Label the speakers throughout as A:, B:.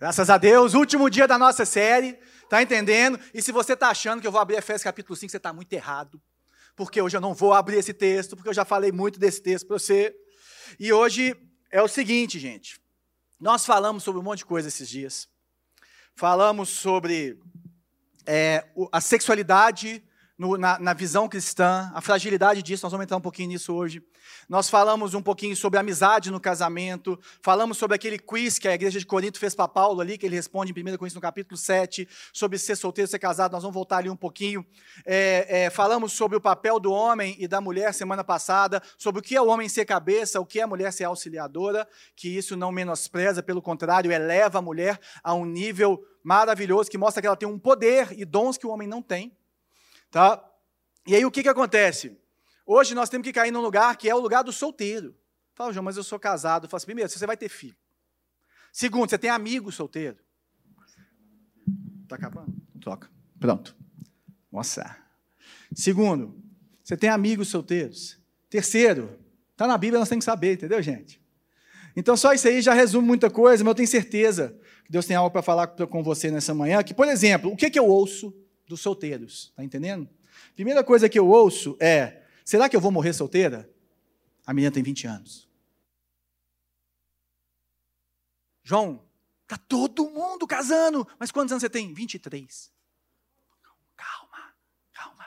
A: Graças a Deus, último dia da nossa série, tá entendendo? E se você tá achando que eu vou abrir Efésios capítulo 5, você está muito errado. Porque hoje eu não vou abrir esse texto, porque eu já falei muito desse texto para você. E hoje é o seguinte, gente. Nós falamos sobre um monte de coisa esses dias. Falamos sobre é, a sexualidade no, na, na, visão cristã, a fragilidade disso, nós vamos entrar um pouquinho nisso hoje. Nós falamos um pouquinho sobre amizade no casamento, falamos sobre aquele quiz que a igreja de Corinto fez para Paulo ali, que ele responde em 1 Coríntios no capítulo 7, sobre ser solteiro, ser casado, nós vamos voltar ali um pouquinho. É, é, falamos sobre o papel do homem e da mulher semana passada, sobre o que é o homem ser cabeça, o que é a mulher ser auxiliadora, que isso não menospreza, pelo contrário, eleva a mulher a um nível maravilhoso, que mostra que ela tem um poder e dons que o homem não tem. Tá? E aí o que, que acontece? Hoje nós temos que cair num lugar que é o lugar do solteiro. Fala, João, mas eu sou casado. Fala assim, primeiro, você vai ter filho. Segundo, você tem amigo solteiro. Está acabando? Troca. Pronto. Nossa. Segundo, você tem amigos solteiros. Terceiro, está na Bíblia, nós temos que saber, entendeu, gente? Então, só isso aí já resume muita coisa, mas eu tenho certeza que Deus tem algo para falar com você nessa manhã. Que, por exemplo, o que, que eu ouço dos solteiros. Está entendendo? Primeira coisa que eu ouço é: será que eu vou morrer solteira? A menina tem 20 anos. João, tá todo mundo casando, mas quantos anos você tem? 23. Calma, calma.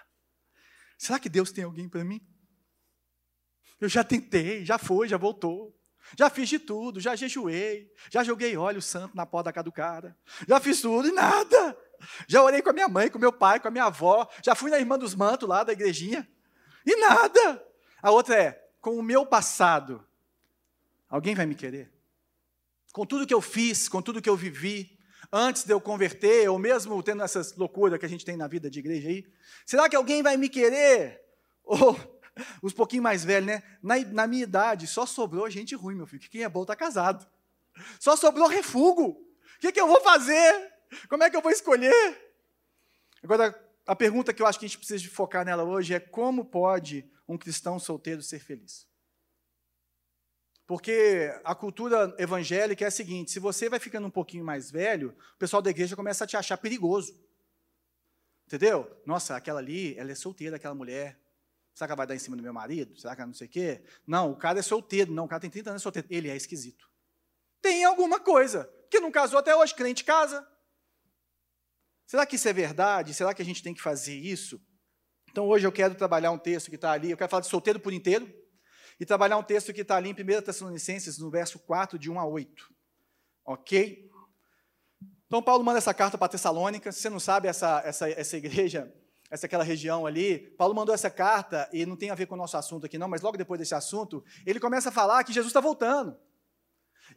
A: Será que Deus tem alguém para mim? Eu já tentei, já foi, já voltou. Já fiz de tudo, já jejuei, já joguei óleo santo na porta da casa do cara, já fiz tudo e nada. Já orei com a minha mãe, com meu pai, com a minha avó. Já fui na irmã dos mantos lá da igrejinha. E nada. A outra é, com o meu passado, alguém vai me querer? Com tudo que eu fiz, com tudo que eu vivi, antes de eu converter, ou mesmo tendo essas loucuras que a gente tem na vida de igreja aí, será que alguém vai me querer? Ou os pouquinho mais velhos, né? Na, na minha idade, só sobrou gente ruim, meu filho. Quem é bom está casado. Só sobrou refugo. O que, que eu vou fazer? Como é que eu vou escolher? Agora, a pergunta que eu acho que a gente precisa focar nela hoje é como pode um cristão solteiro ser feliz? Porque a cultura evangélica é a seguinte: se você vai ficando um pouquinho mais velho, o pessoal da igreja começa a te achar perigoso. Entendeu? Nossa, aquela ali, ela é solteira, aquela mulher. Será que ela vai dar em cima do meu marido? Será que ela não sei o quê? Não, o cara é solteiro. Não, o cara tem 30 anos é solteiro. Ele é esquisito. Tem alguma coisa. Que não casou até hoje, crente casa. Será que isso é verdade? Será que a gente tem que fazer isso? Então hoje eu quero trabalhar um texto que está ali, eu quero falar de solteiro por inteiro, e trabalhar um texto que está ali em 1 Tessalonicenses, no verso 4, de 1 a 8. Ok? Então Paulo manda essa carta para Tessalônica, se você não sabe, essa, essa, essa igreja, essa aquela região ali, Paulo mandou essa carta, e não tem a ver com o nosso assunto aqui não, mas logo depois desse assunto, ele começa a falar que Jesus está voltando.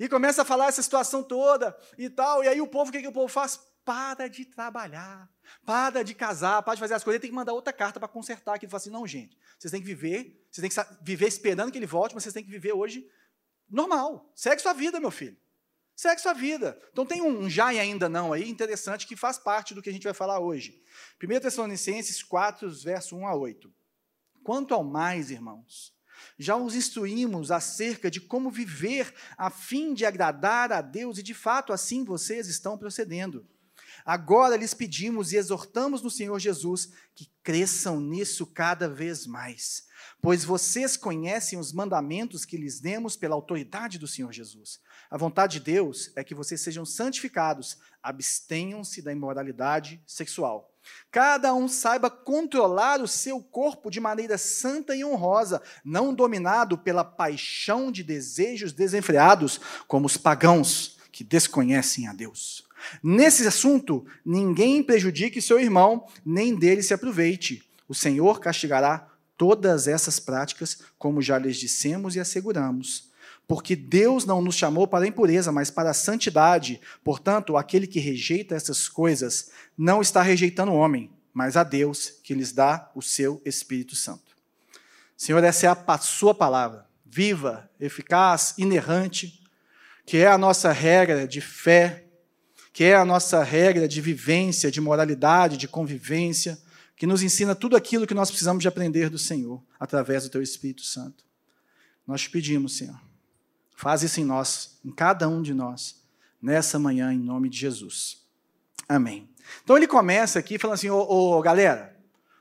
A: E começa a falar essa situação toda e tal, e aí o povo, o que, que o povo faz? Para de trabalhar, para de casar, para de fazer as coisas, ele tem que mandar outra carta para consertar, ele fala assim, não, gente, vocês têm que viver, vocês têm que viver esperando que ele volte, mas vocês têm que viver hoje normal. Segue sua vida, meu filho. Segue sua vida. Então tem um já e ainda não aí, interessante, que faz parte do que a gente vai falar hoje. 1 Tessalonicenses 4, verso 1 a 8. Quanto ao mais, irmãos, já os instruímos acerca de como viver a fim de agradar a Deus, e de fato assim vocês estão procedendo. Agora lhes pedimos e exortamos no Senhor Jesus que cresçam nisso cada vez mais, pois vocês conhecem os mandamentos que lhes demos pela autoridade do Senhor Jesus. A vontade de Deus é que vocês sejam santificados, abstenham-se da imoralidade sexual. Cada um saiba controlar o seu corpo de maneira santa e honrosa, não dominado pela paixão de desejos desenfreados, como os pagãos que desconhecem a Deus. Nesse assunto, ninguém prejudique seu irmão, nem dele se aproveite. O Senhor castigará todas essas práticas, como já lhes dissemos e asseguramos. Porque Deus não nos chamou para a impureza, mas para a santidade. Portanto, aquele que rejeita essas coisas não está rejeitando o homem, mas a Deus que lhes dá o seu Espírito Santo. Senhor, essa é a sua palavra, viva, eficaz, inerrante, que é a nossa regra de fé, que é a nossa regra de vivência, de moralidade, de convivência, que nos ensina tudo aquilo que nós precisamos de aprender do Senhor, através do Teu Espírito Santo. Nós te pedimos, Senhor, faz isso em nós, em cada um de nós, nessa manhã, em nome de Jesus. Amém. Então ele começa aqui falando assim: ô, ô galera,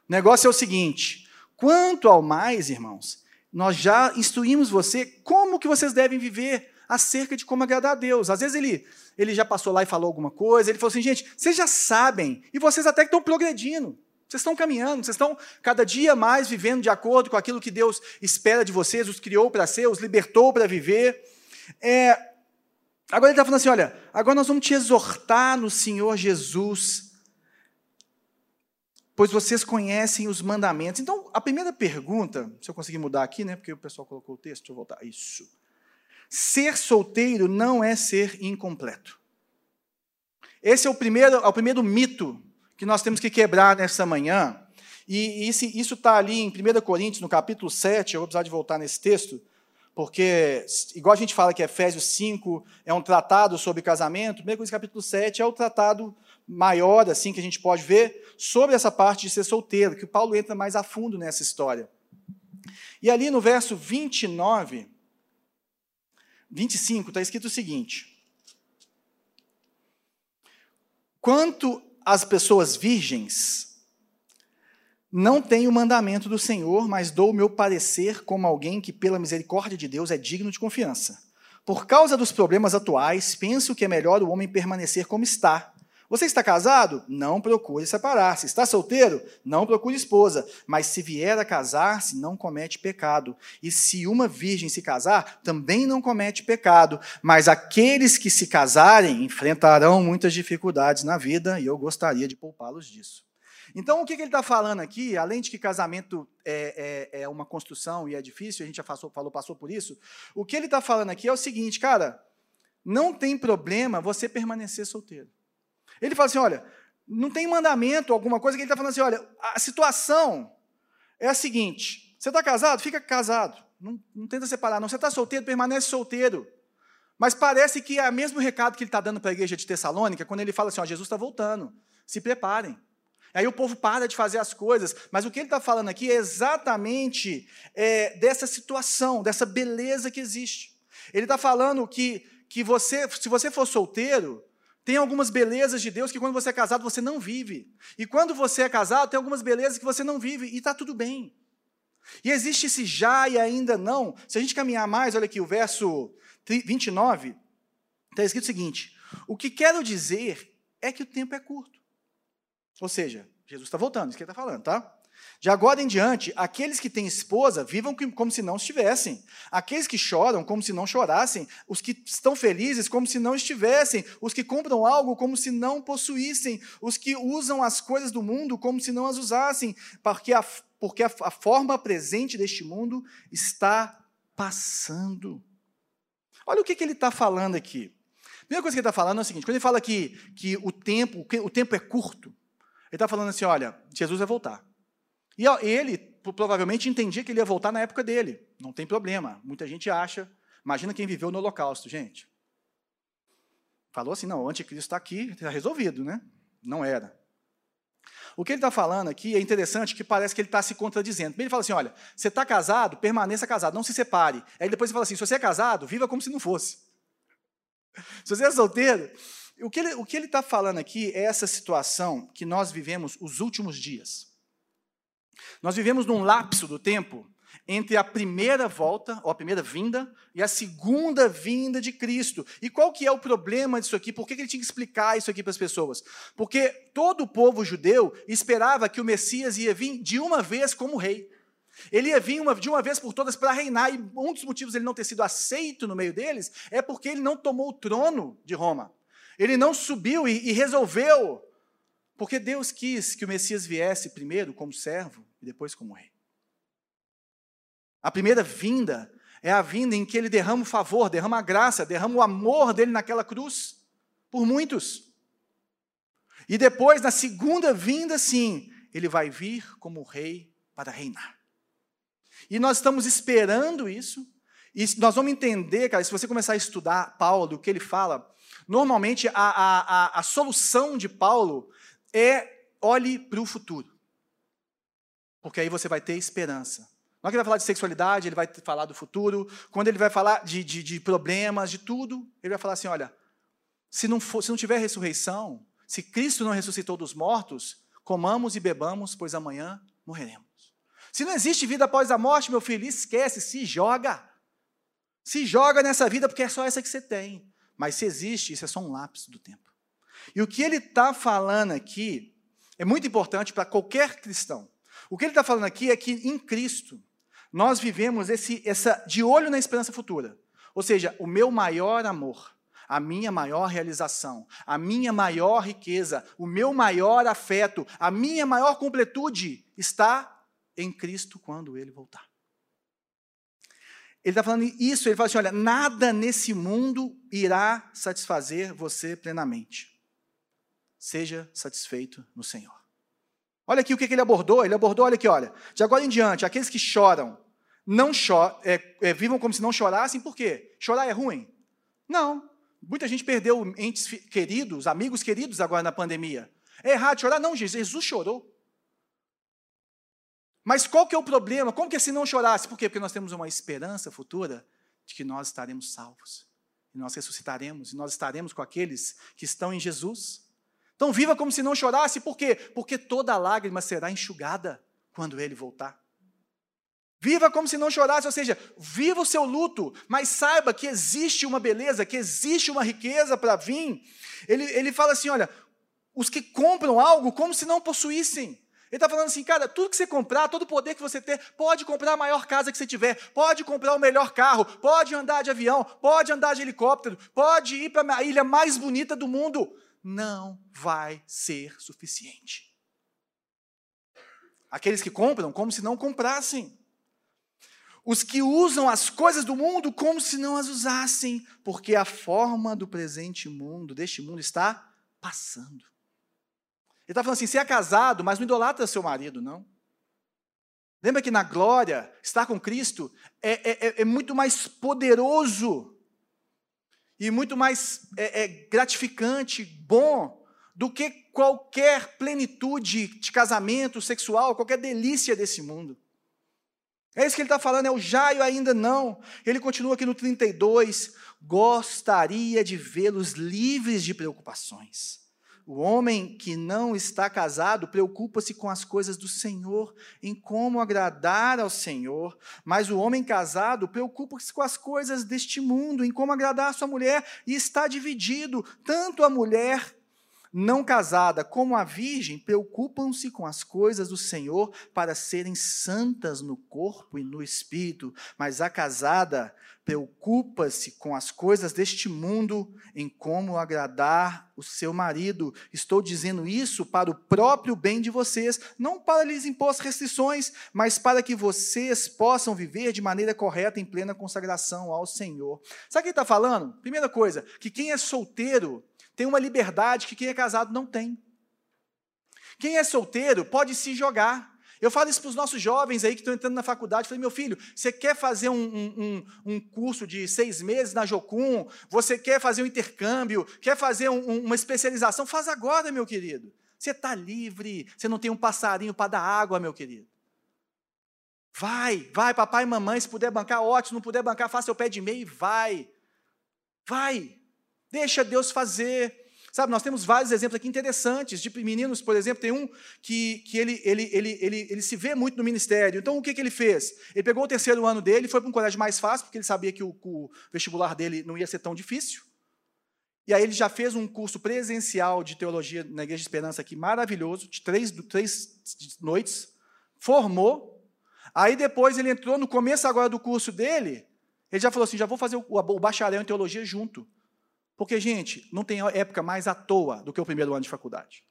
A: o negócio é o seguinte: quanto ao mais, irmãos, nós já instruímos você como que vocês devem viver acerca de como agradar a Deus. Às vezes ele, ele já passou lá e falou alguma coisa, ele falou assim, gente, vocês já sabem, e vocês até que estão progredindo. Vocês estão caminhando, vocês estão cada dia mais vivendo de acordo com aquilo que Deus espera de vocês, os criou para ser, os libertou para viver. É, agora ele está falando assim: olha, agora nós vamos te exortar no Senhor Jesus, pois vocês conhecem os mandamentos. Então, a primeira pergunta, se eu conseguir mudar aqui, né, porque o pessoal colocou o texto, deixa eu voltar. Isso. Ser solteiro não é ser incompleto. Esse é o primeiro, é o primeiro mito que nós temos que quebrar nessa manhã. E isso está ali em 1 Coríntios, no capítulo 7, eu vou precisar de voltar nesse texto, porque, igual a gente fala que Efésios 5 é um tratado sobre casamento, 1 Coríntios capítulo 7 é o tratado maior, assim, que a gente pode ver, sobre essa parte de ser solteiro, que Paulo entra mais a fundo nessa história. E ali no verso 29, 25, está escrito o seguinte: Quanto às pessoas virgens, não tenho o mandamento do Senhor, mas dou o meu parecer como alguém que, pela misericórdia de Deus, é digno de confiança. Por causa dos problemas atuais, penso que é melhor o homem permanecer como está você está casado? Não procure separar-se. Está solteiro? Não procure esposa. Mas se vier a casar-se, não comete pecado. E se uma virgem se casar, também não comete pecado. Mas aqueles que se casarem enfrentarão muitas dificuldades na vida e eu gostaria de poupá-los disso. Então, o que, ele está falando aqui, além de que casamento é, é, é, uma construção e é difícil, a gente já passou, falou, passou por isso, o que ele está falando aqui é o seguinte, cara, não tem problema você permanecer solteiro. Ele fala assim: olha, não tem mandamento, alguma coisa que ele está falando assim: olha, a situação é a seguinte: você está casado? Fica casado. Não, não tenta separar, não. Você está solteiro? Permanece solteiro. Mas parece que é o mesmo recado que ele está dando para a igreja de Tessalônica, quando ele fala assim: ó, Jesus está voltando, se preparem. Aí o povo para de fazer as coisas, mas o que ele está falando aqui é exatamente é, dessa situação, dessa beleza que existe. Ele está falando que, que você, se você for solteiro, tem algumas belezas de Deus que quando você é casado você não vive. E quando você é casado, tem algumas belezas que você não vive e está tudo bem. E existe esse já e ainda não. Se a gente caminhar mais, olha aqui, o verso 29, está escrito o seguinte: O que quero dizer é que o tempo é curto. Ou seja, Jesus está voltando, isso que ele está falando, tá? De agora em diante, aqueles que têm esposa vivam como se não estivessem. Aqueles que choram como se não chorassem. Os que estão felizes como se não estivessem. Os que compram algo como se não possuíssem. Os que usam as coisas do mundo como se não as usassem. Porque a, porque a, a forma presente deste mundo está passando. Olha o que, que ele está falando aqui. A primeira coisa que ele está falando é o seguinte: quando ele fala que, que o tempo, o tempo é curto, ele está falando assim: olha, Jesus vai voltar. E ele provavelmente entendia que ele ia voltar na época dele. Não tem problema. Muita gente acha. Imagina quem viveu no Holocausto, gente. Falou assim: não, o anticristo está aqui, está resolvido, né? Não era. O que ele está falando aqui é interessante que parece que ele está se contradizendo. Ele fala assim: olha, você está casado, permaneça casado, não se separe. Aí depois ele fala assim: se você é casado, viva como se não fosse. Se você é solteiro. O que ele está falando aqui é essa situação que nós vivemos os últimos dias. Nós vivemos num lapso do tempo entre a primeira volta, ou a primeira vinda, e a segunda vinda de Cristo. E qual que é o problema disso aqui? Por que ele tinha que explicar isso aqui para as pessoas? Porque todo o povo judeu esperava que o Messias ia vir de uma vez como rei. Ele ia vir uma, de uma vez por todas para reinar, e um dos motivos ele não ter sido aceito no meio deles é porque ele não tomou o trono de Roma. Ele não subiu e, e resolveu porque Deus quis que o Messias viesse primeiro como servo e depois como rei. A primeira vinda é a vinda em que ele derrama o favor, derrama a graça, derrama o amor dele naquela cruz, por muitos. E depois, na segunda vinda, sim, ele vai vir como rei para reinar. E nós estamos esperando isso, e nós vamos entender, cara, se você começar a estudar Paulo, o que ele fala, normalmente a, a, a, a solução de Paulo é olhe para o futuro. Porque aí você vai ter esperança. Na hora que ele vai falar de sexualidade, ele vai falar do futuro. Quando ele vai falar de, de, de problemas, de tudo, ele vai falar assim: olha, se não, for, se não tiver ressurreição, se Cristo não ressuscitou dos mortos, comamos e bebamos, pois amanhã morreremos. Se não existe vida após a morte, meu filho, esquece, se joga. Se joga nessa vida, porque é só essa que você tem. Mas se existe, isso é só um lapso do tempo. E o que ele está falando aqui é muito importante para qualquer cristão. O que ele está falando aqui é que em Cristo nós vivemos esse, essa de olho na esperança futura. Ou seja, o meu maior amor, a minha maior realização, a minha maior riqueza, o meu maior afeto, a minha maior completude está em Cristo quando ele voltar. Ele está falando isso, ele fala assim: olha, nada nesse mundo irá satisfazer você plenamente. Seja satisfeito no Senhor. Olha aqui o que ele abordou. Ele abordou, olha aqui, olha. De agora em diante, aqueles que choram, não choram, é, é, vivam como se não chorassem, por quê? Chorar é ruim? Não. Muita gente perdeu entes queridos, amigos queridos agora na pandemia. É errado chorar? Não, Jesus chorou. Mas qual que é o problema? Como que se não chorasse? Por quê? Porque nós temos uma esperança futura de que nós estaremos salvos. E nós ressuscitaremos, e nós estaremos com aqueles que estão em Jesus. Então viva como se não chorasse, por quê? Porque toda lágrima será enxugada quando ele voltar. Viva como se não chorasse, ou seja, viva o seu luto, mas saiba que existe uma beleza, que existe uma riqueza para vir. Ele, ele fala assim: olha, os que compram algo como se não possuíssem. Ele está falando assim, cara, tudo que você comprar, todo o poder que você ter, pode comprar a maior casa que você tiver, pode comprar o melhor carro, pode andar de avião, pode andar de helicóptero, pode ir para a ilha mais bonita do mundo. Não vai ser suficiente. Aqueles que compram como se não comprassem. Os que usam as coisas do mundo como se não as usassem, porque a forma do presente mundo, deste mundo, está passando. Ele está falando assim: você é casado, mas não idolatra seu marido, não. Lembra que na glória, estar com Cristo é, é, é, é muito mais poderoso e muito mais é, é gratificante, bom, do que qualquer plenitude de casamento sexual, qualquer delícia desse mundo. É isso que ele está falando, é o jaio ainda não. Ele continua aqui no 32. Gostaria de vê-los livres de preocupações o homem que não está casado preocupa-se com as coisas do Senhor, em como agradar ao Senhor, mas o homem casado preocupa-se com as coisas deste mundo, em como agradar a sua mulher, e está dividido. Tanto a mulher não casada como a virgem preocupam-se com as coisas do Senhor para serem santas no corpo e no espírito, mas a casada preocupa-se com as coisas deste mundo, em como agradar o seu marido. Estou dizendo isso para o próprio bem de vocês, não para lhes impor restrições, mas para que vocês possam viver de maneira correta em plena consagração ao Senhor. Sabe o que ele está falando? Primeira coisa, que quem é solteiro tem uma liberdade que quem é casado não tem. Quem é solteiro pode se jogar. Eu falo isso para os nossos jovens aí que estão entrando na faculdade. Falei, meu filho, você quer fazer um, um, um curso de seis meses na Jocum? Você quer fazer um intercâmbio? Quer fazer um, uma especialização? Faz agora, meu querido. Você está livre. Você não tem um passarinho para dar água, meu querido. Vai, vai, papai e mamãe. Se puder bancar, ótimo. Se não puder bancar, faça o pé de meio e vai. Vai. Deixa Deus fazer. Sabe, nós temos vários exemplos aqui interessantes de meninos, por exemplo, tem um que, que ele, ele, ele, ele, ele se vê muito no ministério. Então, o que, que ele fez? Ele pegou o terceiro ano dele, foi para um colégio mais fácil, porque ele sabia que o, o vestibular dele não ia ser tão difícil. E aí ele já fez um curso presencial de teologia na Igreja de Esperança aqui, maravilhoso, de três, três noites, formou. Aí depois ele entrou no começo agora do curso dele, ele já falou assim, já vou fazer o, o bacharel em teologia junto. Porque, gente, não tem época mais à toa do que o primeiro ano de faculdade.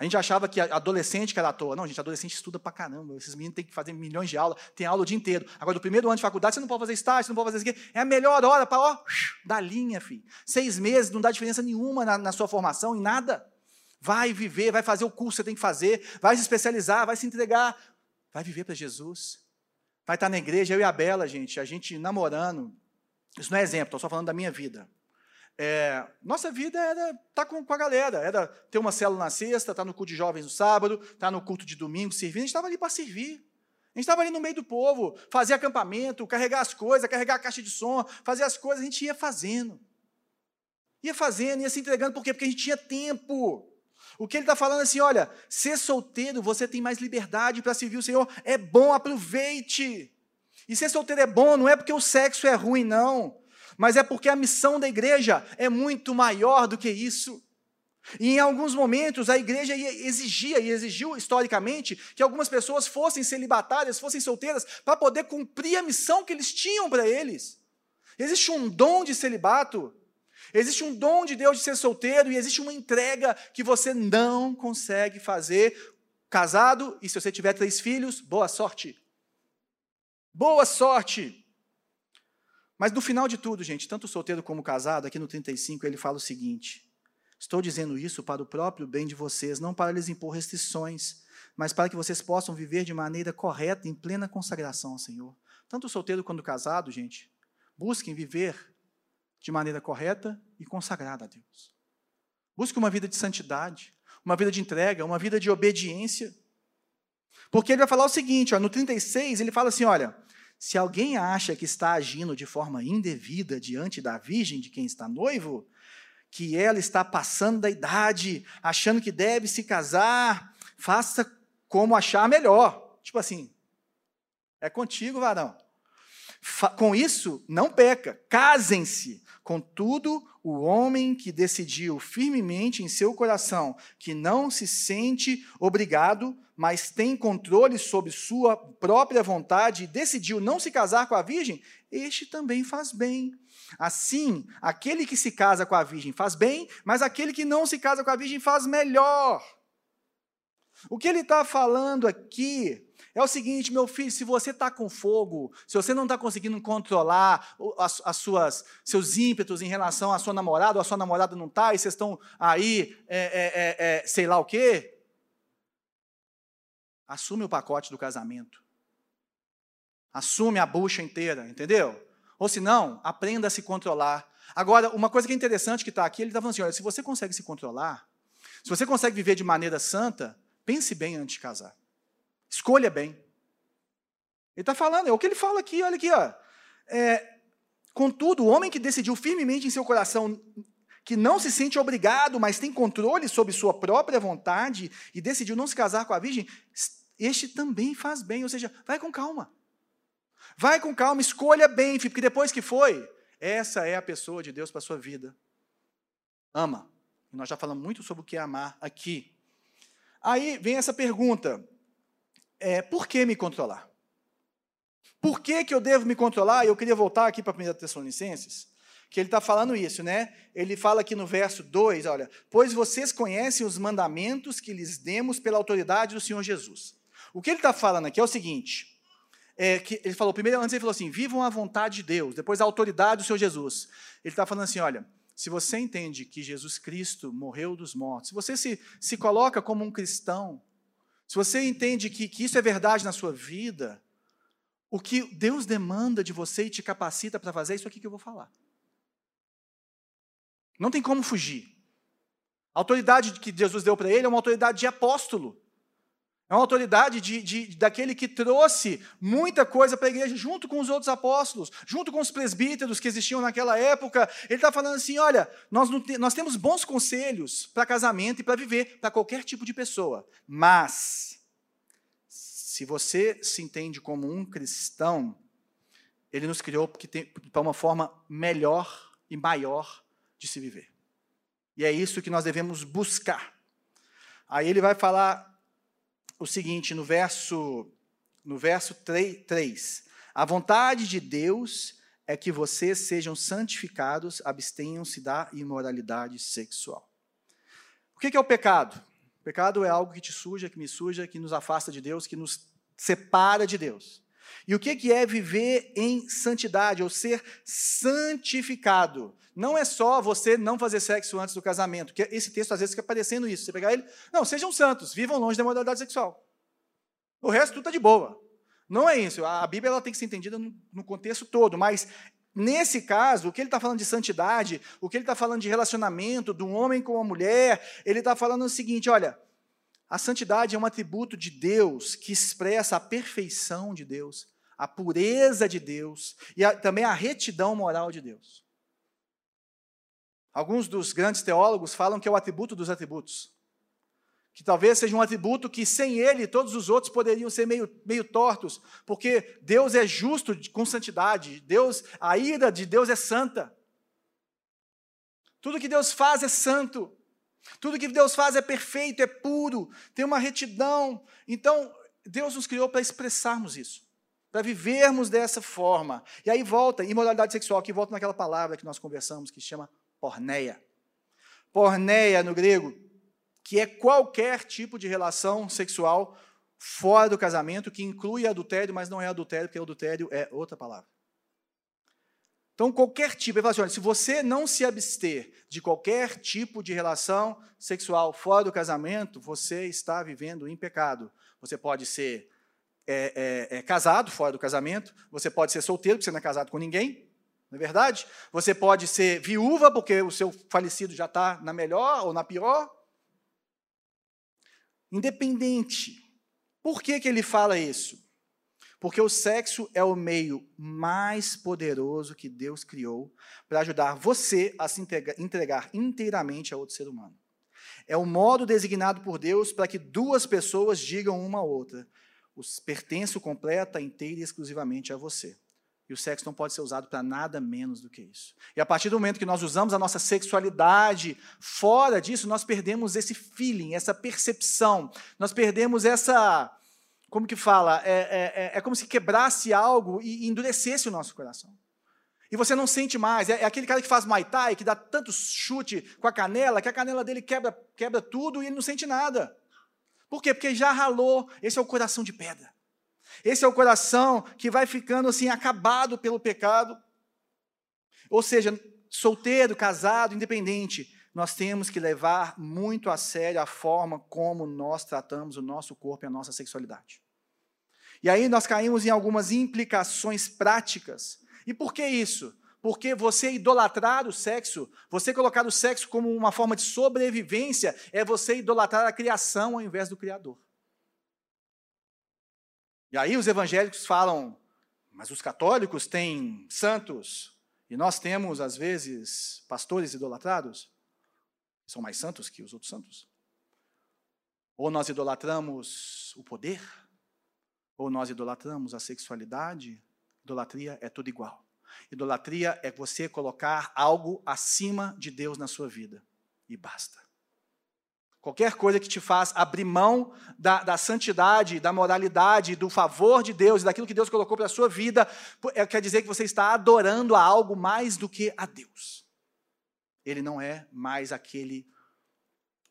A: A gente achava que adolescente que era à toa. Não, gente, adolescente estuda pra caramba. Esses meninos têm que fazer milhões de aulas, tem aula o dia inteiro. Agora, do primeiro ano de faculdade, você não pode fazer estágio, você não pode fazer isso aqui. É a melhor hora para, ó, dar linha, filho. Seis meses não dá diferença nenhuma na, na sua formação, em nada. Vai viver, vai fazer o curso que você tem que fazer, vai se especializar, vai se entregar. Vai viver para Jesus. Vai estar na igreja, eu e a Bela, gente, a gente namorando, isso não é exemplo, estou só falando da minha vida. É, nossa vida era estar tá com, com, a galera, era ter uma célula na sexta, estar tá no culto de jovens no sábado, estar tá no culto de domingo servindo, a gente estava ali para servir. A gente estava ali no meio do povo, fazia acampamento, carregar as coisas, carregar a caixa de som, fazer as coisas, a gente ia fazendo. Ia fazendo, ia se entregando, por quê? Porque a gente tinha tempo. O que ele está falando é assim: olha, ser solteiro, você tem mais liberdade para servir o Senhor, é bom, aproveite. E ser solteiro é bom, não é porque o sexo é ruim, não, mas é porque a missão da igreja é muito maior do que isso. E em alguns momentos a igreja exigia e exigiu historicamente que algumas pessoas fossem celibatárias, fossem solteiras, para poder cumprir a missão que eles tinham para eles. Existe um dom de celibato, existe um dom de Deus de ser solteiro e existe uma entrega que você não consegue fazer casado. E se você tiver três filhos, boa sorte. Boa sorte. Mas no final de tudo, gente, tanto solteiro como casado, aqui no 35 ele fala o seguinte: Estou dizendo isso para o próprio bem de vocês, não para lhes impor restrições, mas para que vocês possam viver de maneira correta, em plena consagração ao Senhor. Tanto solteiro quanto casado, gente, busquem viver de maneira correta e consagrada a Deus. Busque uma vida de santidade, uma vida de entrega, uma vida de obediência. Porque ele vai falar o seguinte, ó, no 36, ele fala assim: olha, se alguém acha que está agindo de forma indevida diante da virgem de quem está noivo, que ela está passando da idade, achando que deve se casar, faça como achar melhor. Tipo assim, é contigo, varão. Com isso, não peca, casem-se. Contudo, o homem que decidiu firmemente em seu coração que não se sente obrigado, mas tem controle sobre sua própria vontade e decidiu não se casar com a virgem, este também faz bem. Assim, aquele que se casa com a virgem faz bem, mas aquele que não se casa com a virgem faz melhor. O que ele está falando aqui é o seguinte, meu filho, se você está com fogo, se você não está conseguindo controlar as, as, suas, seus ímpetos em relação à sua namorada, ou a sua namorada não está, e vocês estão aí, é, é, é, é, sei lá o quê, assume o pacote do casamento. Assume a bucha inteira, entendeu? Ou se não, aprenda a se controlar. Agora, uma coisa que é interessante que está aqui, ele está falando assim: olha, se você consegue se controlar, se você consegue viver de maneira santa, pense bem antes de casar. Escolha bem. Ele está falando, é o que ele fala aqui, olha aqui, ó. É, contudo, o homem que decidiu firmemente em seu coração que não se sente obrigado, mas tem controle sobre sua própria vontade e decidiu não se casar com a virgem, este também faz bem, ou seja, vai com calma. Vai com calma, escolha bem, porque depois que foi, essa é a pessoa de Deus para a sua vida. Ama. Nós já falamos muito sobre o que é amar aqui. Aí vem essa pergunta: é, por que me controlar? Por que, que eu devo me controlar? Eu queria voltar aqui para 1 Tessalonicenses, que ele está falando isso, né? Ele fala aqui no verso 2, olha, pois vocês conhecem os mandamentos que lhes demos pela autoridade do Senhor Jesus. O que ele está falando aqui é o seguinte: é, que ele falou, primeiro antes ele falou assim, vivam a vontade de Deus, depois a autoridade do Senhor Jesus. Ele está falando assim, olha, se você entende que Jesus Cristo morreu dos mortos, se você se, se coloca como um cristão, se você entende que, que isso é verdade na sua vida, o que Deus demanda de você e te capacita para fazer é isso aqui que eu vou falar. Não tem como fugir. A autoridade que Jesus deu para ele é uma autoridade de apóstolo. É uma autoridade de, de, daquele que trouxe muita coisa para a igreja, junto com os outros apóstolos, junto com os presbíteros que existiam naquela época. Ele está falando assim: olha, nós, te, nós temos bons conselhos para casamento e para viver, para qualquer tipo de pessoa. Mas, se você se entende como um cristão, ele nos criou para uma forma melhor e maior de se viver. E é isso que nós devemos buscar. Aí ele vai falar o seguinte no verso, no verso 3, 3. A vontade de Deus é que vocês sejam santificados, abstenham-se da imoralidade sexual. O que é o pecado? O pecado é algo que te suja, que me suja, que nos afasta de Deus, que nos separa de Deus. E o que é viver em santidade, ou ser santificado? Não é só você não fazer sexo antes do casamento, que esse texto às vezes fica parecendo isso. Você pegar ele, não, sejam santos, vivam longe da modalidade sexual. O resto tudo está de boa. Não é isso. A Bíblia ela tem que ser entendida no contexto todo, mas Nesse caso, o que ele está falando de santidade, o que ele está falando de relacionamento, um homem com uma mulher, ele está falando o seguinte: olha, A santidade é um atributo de Deus que expressa a perfeição de Deus, a pureza de Deus e a, também a retidão moral de Deus. Alguns dos grandes teólogos falam que é o atributo dos atributos. Que talvez seja um atributo que sem ele todos os outros poderiam ser meio, meio tortos, porque Deus é justo com santidade, Deus, a ira de Deus é santa. Tudo que Deus faz é santo. Tudo que Deus faz é perfeito, é puro, tem uma retidão. Então, Deus nos criou para expressarmos isso, para vivermos dessa forma. E aí volta, imoralidade sexual, que volta naquela palavra que nós conversamos, que chama porneia. Porneia, no grego, que é qualquer tipo de relação sexual fora do casamento, que inclui adultério, mas não é adultério, porque adultério é outra palavra. Então, qualquer tipo, ele fala assim, olha, se você não se abster de qualquer tipo de relação sexual fora do casamento, você está vivendo em pecado. Você pode ser é, é, é, casado fora do casamento, você pode ser solteiro, porque você não é casado com ninguém, não é verdade? Você pode ser viúva, porque o seu falecido já está na melhor ou na pior. Independente. Por que, que ele fala isso? Porque o sexo é o meio mais poderoso que Deus criou para ajudar você a se entregar inteiramente a outro ser humano. É o modo designado por Deus para que duas pessoas digam uma a outra: pertenço completa, inteira e exclusivamente a você. E o sexo não pode ser usado para nada menos do que isso. E a partir do momento que nós usamos a nossa sexualidade fora disso, nós perdemos esse feeling, essa percepção, nós perdemos essa como que fala? É, é, é, é como se quebrasse algo e endurecesse o nosso coração. E você não sente mais. É, é, aquele cara que faz Muay Thai, que dá tanto chute com a canela, que a canela dele quebra, quebra tudo e ele não sente nada. Por quê? Porque já ralou. Esse é o coração de pedra. Esse é o coração que vai ficando assim, acabado pelo pecado. Ou seja, solteiro, casado, independente, nós temos que levar muito a sério a forma como nós tratamos o nosso corpo e a nossa sexualidade. E aí nós caímos em algumas implicações práticas. E por que isso? Porque você idolatrar o sexo, você colocar o sexo como uma forma de sobrevivência, é você idolatrar a criação ao invés do Criador. E aí os evangélicos falam, mas os católicos têm santos, e nós temos, às vezes, pastores idolatrados são mais santos que os outros santos? Ou nós idolatramos o poder? Ou nós idolatramos a sexualidade? Idolatria é tudo igual. Idolatria é você colocar algo acima de Deus na sua vida. E basta. Qualquer coisa que te faz abrir mão da, da, santidade, da moralidade, do favor de Deus, daquilo que Deus colocou para a sua vida, é, quer dizer que você está adorando a algo mais do que a Deus ele não é mais aquele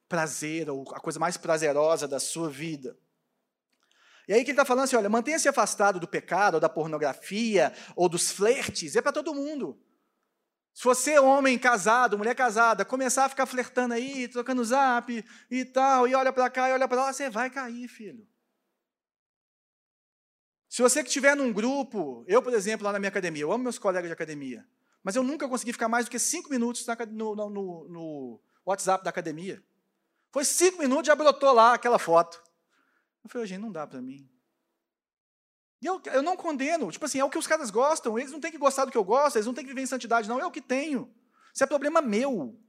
A: prazer, ou a coisa mais prazerosa da sua vida. E aí que ele está falando assim, olha, mantenha-se afastado do pecado, ou da pornografia, ou dos flertes, é para todo mundo. Se você, homem casado, mulher casada, começar a ficar flertando aí, trocando zap e tal, e olha para cá e olha para lá, você vai cair, filho. Se você que estiver num grupo, eu, por exemplo, lá na minha academia, eu amo meus colegas de academia. Mas eu nunca consegui ficar mais do que cinco minutos no, no, no, no WhatsApp da academia. Foi cinco minutos, já brotou lá aquela foto. Eu falei, gente, não dá para mim. E eu, eu não condeno. Tipo assim, é o que os caras gostam. Eles não têm que gostar do que eu gosto, eles não têm que viver em santidade, não. É o que tenho. Isso é problema meu.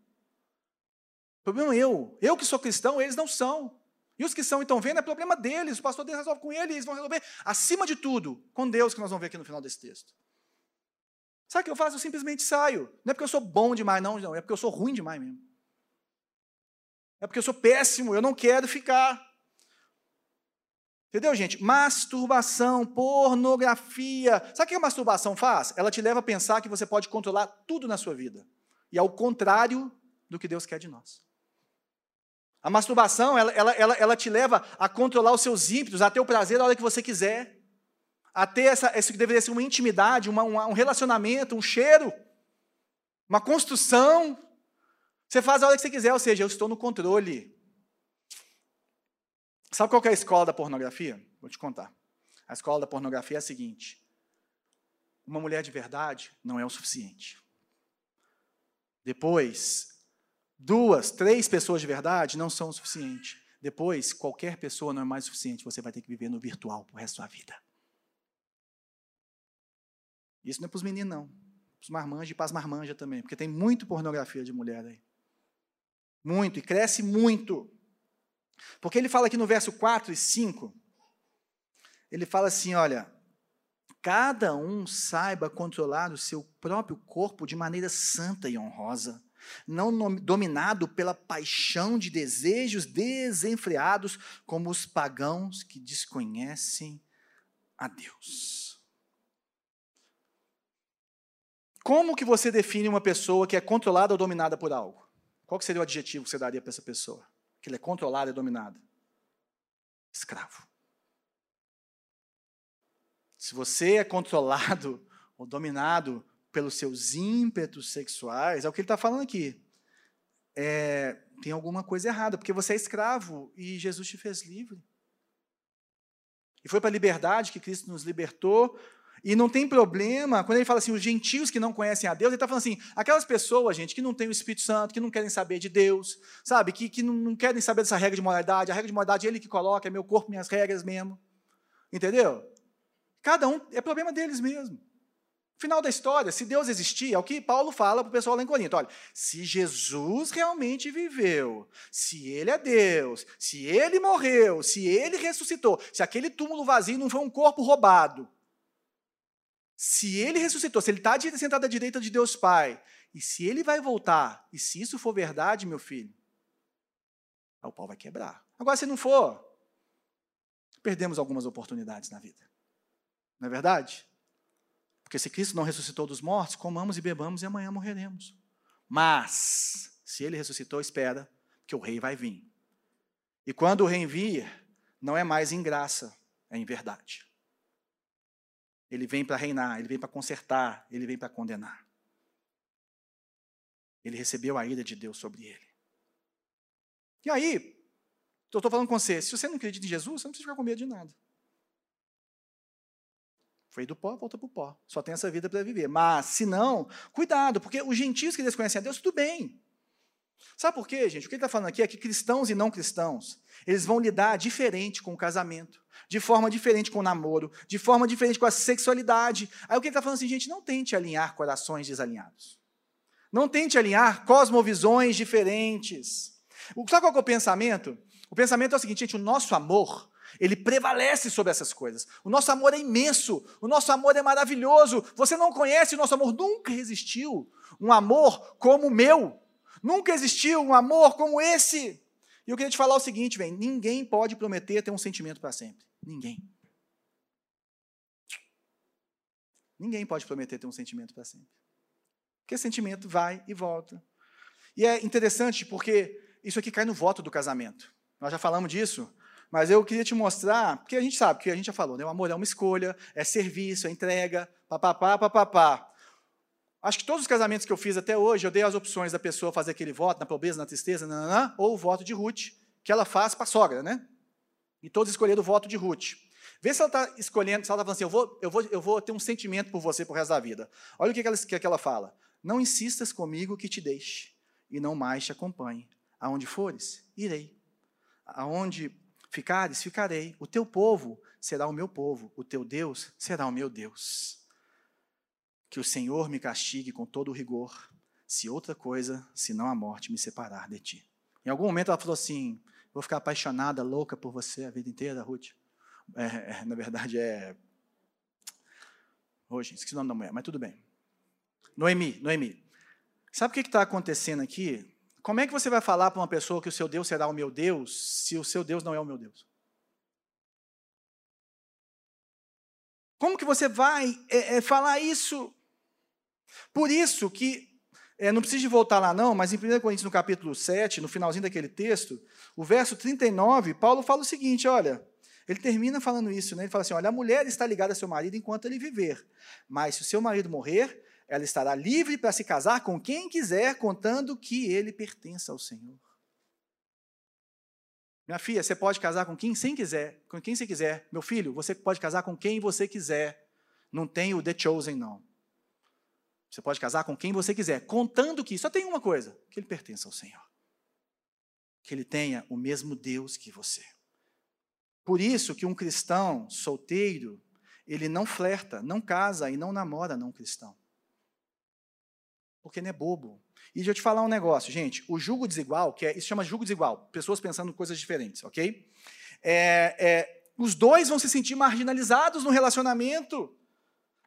A: Problema eu. Eu que sou cristão, eles não são. E os que são então vendo é problema deles. O pastor deles resolve com eles, eles vão resolver, acima de tudo, com Deus, que nós vamos ver aqui no final desse texto. Sabe o que eu faço? Eu simplesmente saio. Não é porque eu sou bom demais, não, não. É porque eu sou ruim demais mesmo. É porque eu sou péssimo, eu não quero ficar. Entendeu, gente? Masturbação, pornografia. Sabe o que a masturbação faz? Ela te leva a pensar que você pode controlar tudo na sua vida. E é o contrário do que Deus quer de nós. A masturbação, ela, ela, ela, ela te leva a controlar os seus ímpetos, a ter o prazer a hora que você quiser a ter essa, isso que deveria ser uma intimidade, uma, um relacionamento, um cheiro, uma construção. Você faz a hora que você quiser, ou seja, eu estou no controle. Sabe qual é a escola da pornografia? Vou te contar. A escola da pornografia é a seguinte: uma mulher de verdade não é o suficiente. Depois, duas, três pessoas de verdade não são o suficiente. depois qualquer pessoa não é mais suficiente, você vai ter que viver no virtual pro resto da sua vida. Isso não é para os meninos, não. Para os marmanjos e para as marmanjas também, porque tem muito pornografia de mulher aí. Muito, e cresce muito. Porque ele fala aqui no verso 4 e 5, ele fala assim: olha, cada um saiba controlar o seu próprio corpo de maneira santa e honrosa, não dominado pela paixão de desejos desenfreados, como os pagãos que desconhecem a Deus. Como que você define uma pessoa que é controlada ou dominada por algo? Qual seria o adjetivo que você daria para essa pessoa? Que ele é controlada e dominada? Escravo. Se você é controlado ou dominado pelos seus ímpetos sexuais, é o que ele está falando aqui. É, tem alguma coisa errada, porque você é escravo e Jesus te fez livre. E foi para a liberdade que Cristo nos libertou, e não tem problema, quando ele fala assim, os gentios que não conhecem a Deus, ele está falando assim, aquelas pessoas, gente, que não têm o Espírito Santo, que não querem saber de Deus, sabe, que, que não, querem saber dessa regra de moralidade, a regra de moralidade é ele que coloca, é meu corpo, minhas regras mesmo. Entendeu? Cada um, é problema deles mesmo. Final da história, se Deus existia, é o que Paulo fala para o pessoal lá em Corinto. Olha, se Jesus realmente viveu, se ele é Deus, se ele morreu, se ele ressuscitou, se aquele túmulo vazio não foi um corpo roubado, se ele ressuscitou, se ele está sentado à direita de Deus Pai, e se ele vai voltar, e se isso for verdade, meu filho, o pau vai quebrar. Agora, se não for, perdemos algumas oportunidades na vida. Não é verdade? Porque se Cristo não ressuscitou dos mortos, comamos e bebamos e amanhã morreremos. Mas, se ele ressuscitou, espera que o rei vai vir. E quando o rei vir, não é mais em graça, é em verdade. Ele vem para reinar, ele vem para consertar, ele vem para condenar. Ele recebeu a ira de Deus sobre ele. E aí, eu estou falando com você, se você não acredita em Jesus, você não precisa ficar com medo de nada. Foi do pó, volta para o pó. Só tem essa vida para viver. Mas, se não, cuidado, porque os gentios que desconhecem a Deus, tudo bem. Sabe por quê, gente? O que ele está falando aqui é que cristãos e não cristãos, eles vão lidar diferente com o casamento, de forma diferente com o namoro, de forma diferente com a sexualidade. Aí o que ele está falando assim, gente, não tente alinhar corações desalinhados. Não tente alinhar cosmovisões diferentes. Sabe qual é o pensamento? O pensamento é o seguinte, gente, o nosso amor, ele prevalece sobre essas coisas. O nosso amor é imenso, o nosso amor é maravilhoso. Você não conhece o nosso amor, nunca existiu um amor como o meu. Nunca existiu um amor como esse. E eu queria te falar o seguinte, velho: ninguém pode prometer ter um sentimento para sempre. Ninguém. Ninguém pode prometer ter um sentimento para sempre. Porque sentimento vai e volta. E é interessante porque isso aqui cai no voto do casamento. Nós já falamos disso, mas eu queria te mostrar, porque a gente sabe, que a gente já falou, né? o amor é uma escolha, é serviço, é entrega, papapá, papapá. Acho que todos os casamentos que eu fiz até hoje, eu dei as opções da pessoa fazer aquele voto, na pobreza, na tristeza, nananã, ou o voto de Ruth, que ela faz para a sogra, né? E todos escolheram o voto de Ruth. Vê se ela está escolhendo, se ela está falando assim, eu vou, eu, vou, eu vou ter um sentimento por você o resto da vida. Olha o que, que, ela, que ela fala. Não insistas comigo que te deixe, e não mais te acompanhe. Aonde fores, irei. Aonde ficares, ficarei. O teu povo será o meu povo, o teu Deus será o meu Deus que o Senhor me castigue com todo o rigor, se outra coisa, senão a morte, me separar de ti. Em algum momento ela falou assim: Vou ficar apaixonada, louca por você a vida inteira, Ruth. É, é, na verdade é. Hoje, esqueci o nome da mulher, mas tudo bem. Noemi, Noemi. Sabe o que está acontecendo aqui? Como é que você vai falar para uma pessoa que o seu Deus será o meu Deus, se o seu Deus não é o meu Deus? Como que você vai é, é, falar isso por isso que, é, não precisa voltar lá não, mas em 1 Coríntios no capítulo 7, no finalzinho daquele texto, o verso 39, Paulo fala o seguinte, olha, ele termina falando isso, né? ele fala assim, olha, a mulher está ligada ao seu marido enquanto ele viver, mas se o seu marido morrer, ela estará livre para se casar com quem quiser, contando que ele pertença ao Senhor. Minha filha, você pode casar com quem você quiser, com quem você quiser. Meu filho, você pode casar com quem você quiser. Não tem o The Chosen, não. Você pode casar com quem você quiser, contando que só tem uma coisa: que ele pertence ao Senhor. que ele tenha o mesmo Deus que você. Por isso que um cristão solteiro, ele não flerta, não casa e não namora não cristão. Porque não é bobo. E deixa eu te falar um negócio, gente. O julgo desigual, que é, isso chama julgo desigual, pessoas pensando coisas diferentes, ok? É, é, os dois vão se sentir marginalizados no relacionamento.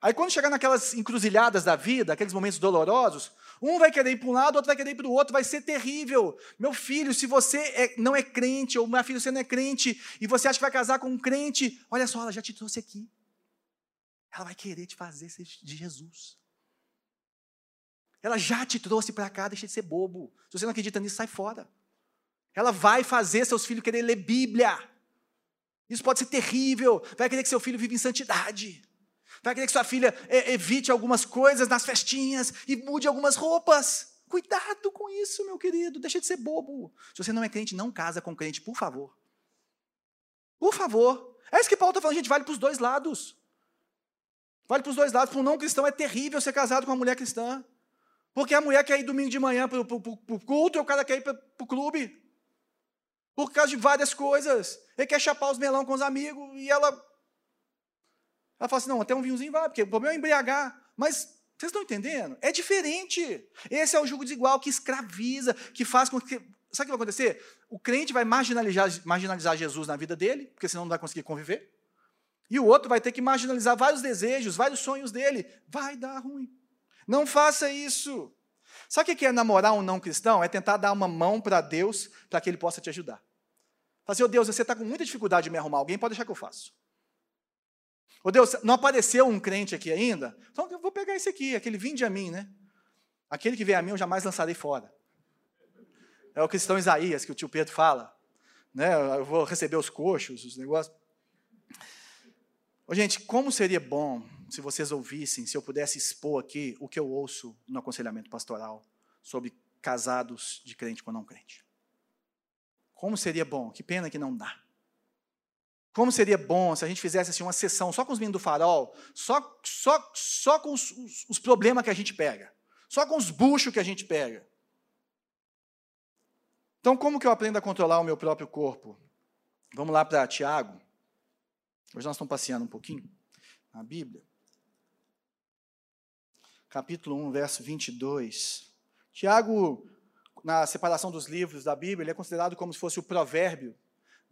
A: Aí quando chegar naquelas encruzilhadas da vida, aqueles momentos dolorosos, um vai querer ir para um lado, outro vai querer ir para o outro, vai ser terrível. Meu filho, se você é, não é crente, ou minha filha, você não é crente, e você acha que vai casar com um crente, olha só, ela já te trouxe aqui. Ela vai querer te fazer ser de Jesus. Ela já te trouxe para cá, deixa de ser bobo. Se você não acredita nisso, sai fora. Ela vai fazer seus filhos querer ler Bíblia. Isso pode ser terrível. Vai querer que seu filho viva em santidade. Vai querer que sua filha evite algumas coisas nas festinhas e mude algumas roupas. Cuidado com isso, meu querido. Deixa de ser bobo. Se você não é crente, não casa com crente, por favor. Por favor. É isso que Paulo está falando, gente. Vale para os dois lados. Vale para os dois lados. Para um não cristão é terrível ser casado com uma mulher cristã. Porque a mulher quer ir domingo de manhã para o culto e o cara quer ir para o clube. Por causa de várias coisas. Ele quer chapar os melão com os amigos e ela ela fala assim: não, até um vinhozinho vai, porque o problema é embriagar. Mas vocês estão entendendo? É diferente. Esse é o jugo desigual que escraviza, que faz com que. Sabe o que vai acontecer? O crente vai marginalizar, marginalizar Jesus na vida dele, porque senão não vai conseguir conviver. E o outro vai ter que marginalizar vários desejos, vários sonhos dele. Vai dar ruim. Não faça isso. Sabe o que é namorar um não cristão? É tentar dar uma mão para Deus para que ele possa te ajudar. Fazer, assim, oh Deus, você está com muita dificuldade de me arrumar alguém, pode deixar que eu faço. Ô Deus, não apareceu um crente aqui ainda? Então eu vou pegar esse aqui, aquele vinde a mim, né? Aquele que vem a mim eu jamais lançarei fora. É o cristão Isaías que o tio Pedro fala. Né? Eu vou receber os coxos, os negócios. Ô, gente, como seria bom se vocês ouvissem, se eu pudesse expor aqui o que eu ouço no aconselhamento pastoral sobre casados de crente com não crente. Como seria bom, que pena que não dá. Como seria bom se a gente fizesse assim, uma sessão só com os meninos do farol, só, só, só com os, os, os problemas que a gente pega, só com os buchos que a gente pega. Então, como que eu aprendo a controlar o meu próprio corpo? Vamos lá para Tiago. Hoje nós estamos passeando um pouquinho na Bíblia. Capítulo 1, verso 22. Tiago, na separação dos livros da Bíblia, ele é considerado como se fosse o provérbio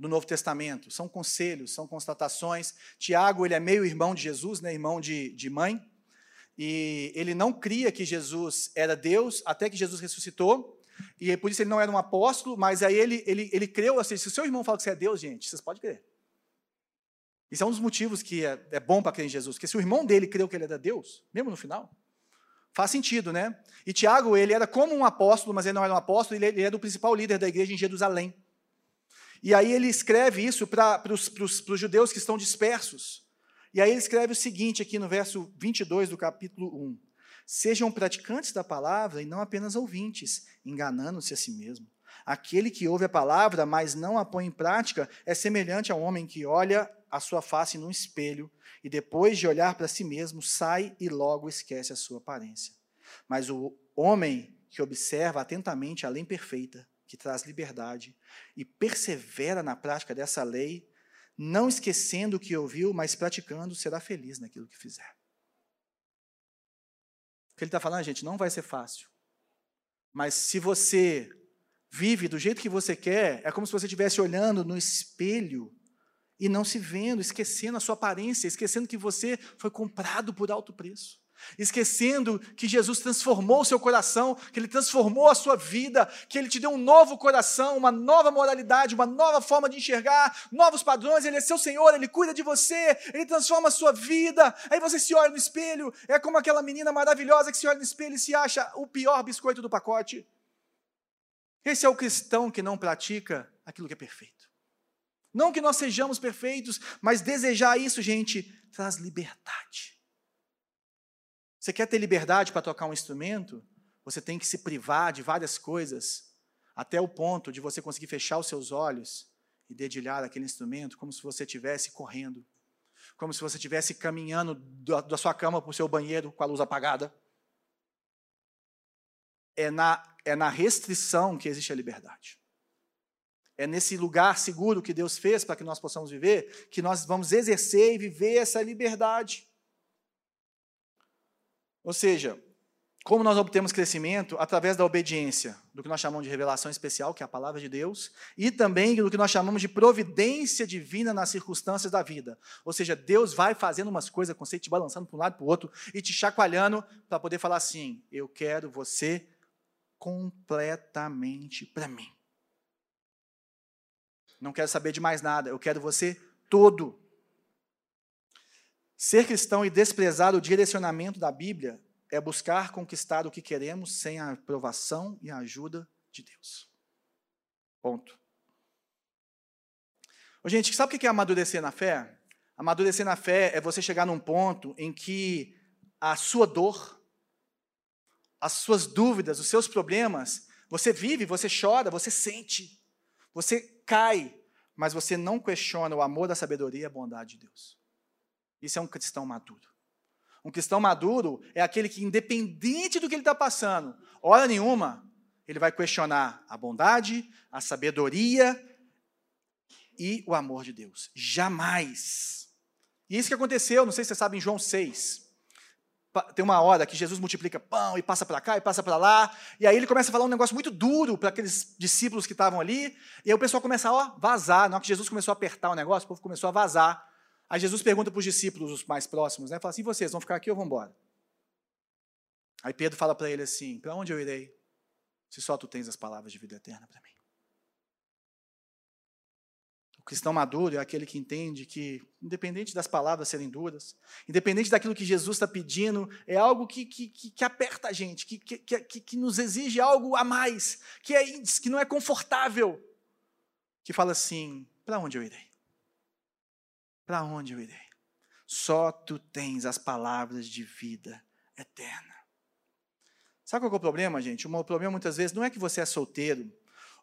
A: do Novo Testamento. São conselhos, são constatações. Tiago, ele é meio irmão de Jesus, né, irmão de, de mãe. E ele não cria que Jesus era Deus até que Jesus ressuscitou. E por isso ele não era um apóstolo, mas aí ele, ele, ele creu assim: se o seu irmão fala que você é Deus, gente, vocês podem crer. Isso é um dos motivos que é, é bom para crer em Jesus, porque se o irmão dele creu que ele era Deus, mesmo no final, faz sentido, né? E Tiago, ele era como um apóstolo, mas ele não era um apóstolo, ele, ele era o principal líder da igreja em Jerusalém. E aí ele escreve isso para os judeus que estão dispersos. E aí ele escreve o seguinte aqui no verso 22 do capítulo 1. Sejam praticantes da palavra e não apenas ouvintes, enganando-se a si mesmo. Aquele que ouve a palavra, mas não a põe em prática, é semelhante ao homem que olha a sua face num espelho e depois de olhar para si mesmo, sai e logo esquece a sua aparência. Mas o homem que observa atentamente a lei perfeita, que traz liberdade, e persevera na prática dessa lei, não esquecendo o que ouviu, mas praticando, será feliz naquilo que fizer. O que ele está falando, gente, não vai ser fácil. Mas se você vive do jeito que você quer, é como se você estivesse olhando no espelho e não se vendo, esquecendo a sua aparência, esquecendo que você foi comprado por alto preço esquecendo que Jesus transformou o seu coração, que Ele transformou a sua vida, que Ele te deu um novo coração, uma nova moralidade, uma nova forma de enxergar, novos padrões. Ele é seu Senhor, Ele cuida de você, Ele transforma a sua vida. Aí você se olha no espelho, é como aquela menina maravilhosa que se olha no espelho e se acha o pior biscoito do pacote. Esse é o cristão que não pratica aquilo que é perfeito. Não que nós sejamos perfeitos, mas desejar isso, gente, traz liberdade. Você quer ter liberdade para tocar um instrumento? Você tem que se privar de várias coisas, até o ponto de você conseguir fechar os seus olhos e dedilhar aquele instrumento como se você estivesse correndo, como se você estivesse caminhando da sua cama para o seu banheiro com a luz apagada. É na, é na restrição que existe a liberdade. é nesse lugar seguro que Deus fez para que nós possamos viver, que nós vamos exercer e viver essa liberdade. Ou seja, como nós obtemos crescimento? Através da obediência, do que nós chamamos de revelação especial, que é a palavra de Deus, e também do que nós chamamos de providência divina nas circunstâncias da vida. Ou seja, Deus vai fazendo umas coisas com você, te balançando para um lado para o outro, e te chacoalhando para poder falar assim: eu quero você completamente para mim. Não quero saber de mais nada, eu quero você todo. Ser cristão e desprezar o direcionamento da Bíblia é buscar conquistar o que queremos sem a aprovação e a ajuda de Deus. Ponto. Ô, gente, sabe o que é amadurecer na fé? Amadurecer na fé é você chegar num ponto em que a sua dor, as suas dúvidas, os seus problemas, você vive, você chora, você sente, você cai, mas você não questiona o amor, a sabedoria e a bondade de Deus. Isso é um cristão maduro. Um cristão maduro é aquele que, independente do que ele está passando, hora nenhuma, ele vai questionar a bondade, a sabedoria e o amor de Deus. Jamais. E isso que aconteceu, não sei se você sabe, em João 6. Tem uma hora que Jesus multiplica pão e passa para cá e passa para lá, e aí ele começa a falar um negócio muito duro para aqueles discípulos que estavam ali, e aí o pessoal começa a vazar. Na hora que Jesus começou a apertar o negócio, o povo começou a vazar. Aí Jesus pergunta para os discípulos, os mais próximos, né? Fala assim: vocês vão ficar aqui ou vão embora? Aí Pedro fala para ele assim: para onde eu irei? Se só tu tens as palavras de vida eterna para mim. O cristão maduro é aquele que entende que, independente das palavras serem duras, independente daquilo que Jesus está pedindo, é algo que, que, que, aperta a gente, que, que, que, nos exige algo a mais, que, é, que não é confortável, que fala assim: para onde eu irei? Para onde eu irei? Só tu tens as palavras de vida eterna. Sabe qual é o problema, gente? O problema muitas vezes não é que você é solteiro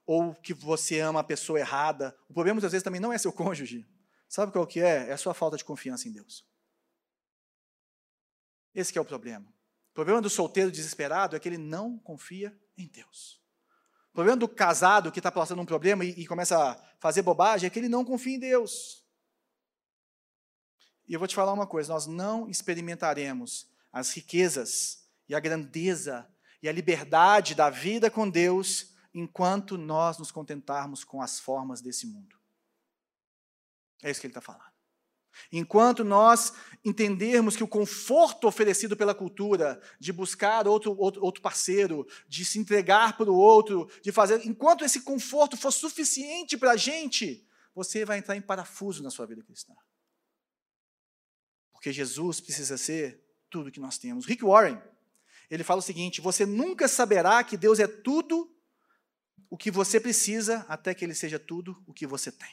A: ou que você ama a pessoa errada. O problema muitas vezes também não é seu cônjuge. Sabe qual que é? É a sua falta de confiança em Deus. Esse é o problema. O problema do solteiro desesperado é que ele não confia em Deus. O problema do casado que está passando um problema e, e começa a fazer bobagem é que ele não confia em Deus. E eu vou te falar uma coisa: nós não experimentaremos as riquezas e a grandeza e a liberdade da vida com Deus enquanto nós nos contentarmos com as formas desse mundo. É isso que ele está falando. Enquanto nós entendermos que o conforto oferecido pela cultura, de buscar outro, outro, outro parceiro, de se entregar para o outro, de fazer. Enquanto esse conforto for suficiente para a gente, você vai entrar em parafuso na sua vida cristã. Porque Jesus precisa ser tudo que nós temos. Rick Warren, ele fala o seguinte: você nunca saberá que Deus é tudo o que você precisa até que ele seja tudo o que você tem.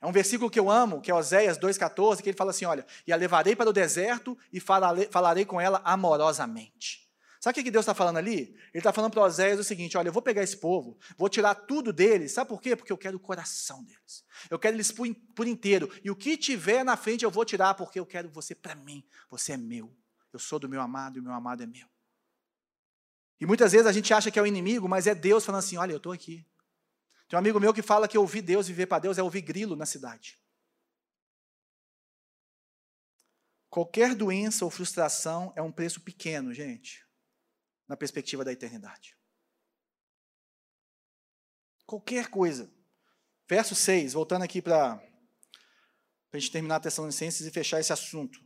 A: É um versículo que eu amo, que é Oséias 2,14, que ele fala assim: olha, e a levarei para o deserto e falarei, falarei com ela amorosamente. Sabe o que Deus está falando ali? Ele está falando para Oséias o seguinte: olha, eu vou pegar esse povo, vou tirar tudo deles. Sabe por quê? Porque eu quero o coração deles. Eu quero eles por, por inteiro. E o que tiver na frente eu vou tirar, porque eu quero você para mim. Você é meu. Eu sou do meu amado e o meu amado é meu. E muitas vezes a gente acha que é o inimigo, mas é Deus falando assim: olha, eu estou aqui. Tem um amigo meu que fala que ouvir Deus, viver para Deus, é ouvir grilo na cidade. Qualquer doença ou frustração é um preço pequeno, gente na perspectiva da eternidade. Qualquer coisa. Verso 6, voltando aqui para a gente terminar a Tessalonicenses e fechar esse assunto.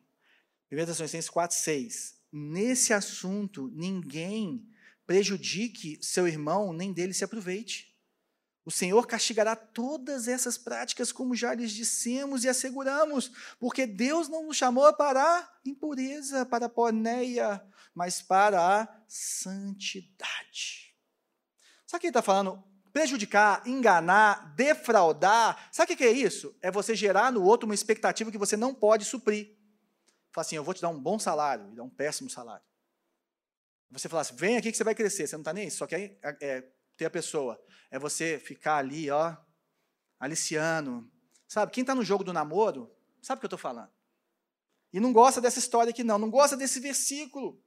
A: 1 Tessalonicenses 4, 6. Nesse assunto, ninguém prejudique seu irmão, nem dele se aproveite. O Senhor castigará todas essas práticas, como já lhes dissemos e asseguramos, porque Deus não nos chamou para impureza, para porneia, mas para a santidade. Sabe o que ele está falando? Prejudicar, enganar, defraudar. Sabe o que é isso? É você gerar no outro uma expectativa que você não pode suprir. Fala assim, eu vou te dar um bom salário, e dar um péssimo salário. Você fala assim, vem aqui que você vai crescer. Você não está nem isso, só quer é, é, ter a pessoa. É você ficar ali, ó, aliciando. Sabe, quem está no jogo do namoro, sabe o que eu estou falando. E não gosta dessa história aqui, não. Não gosta desse versículo.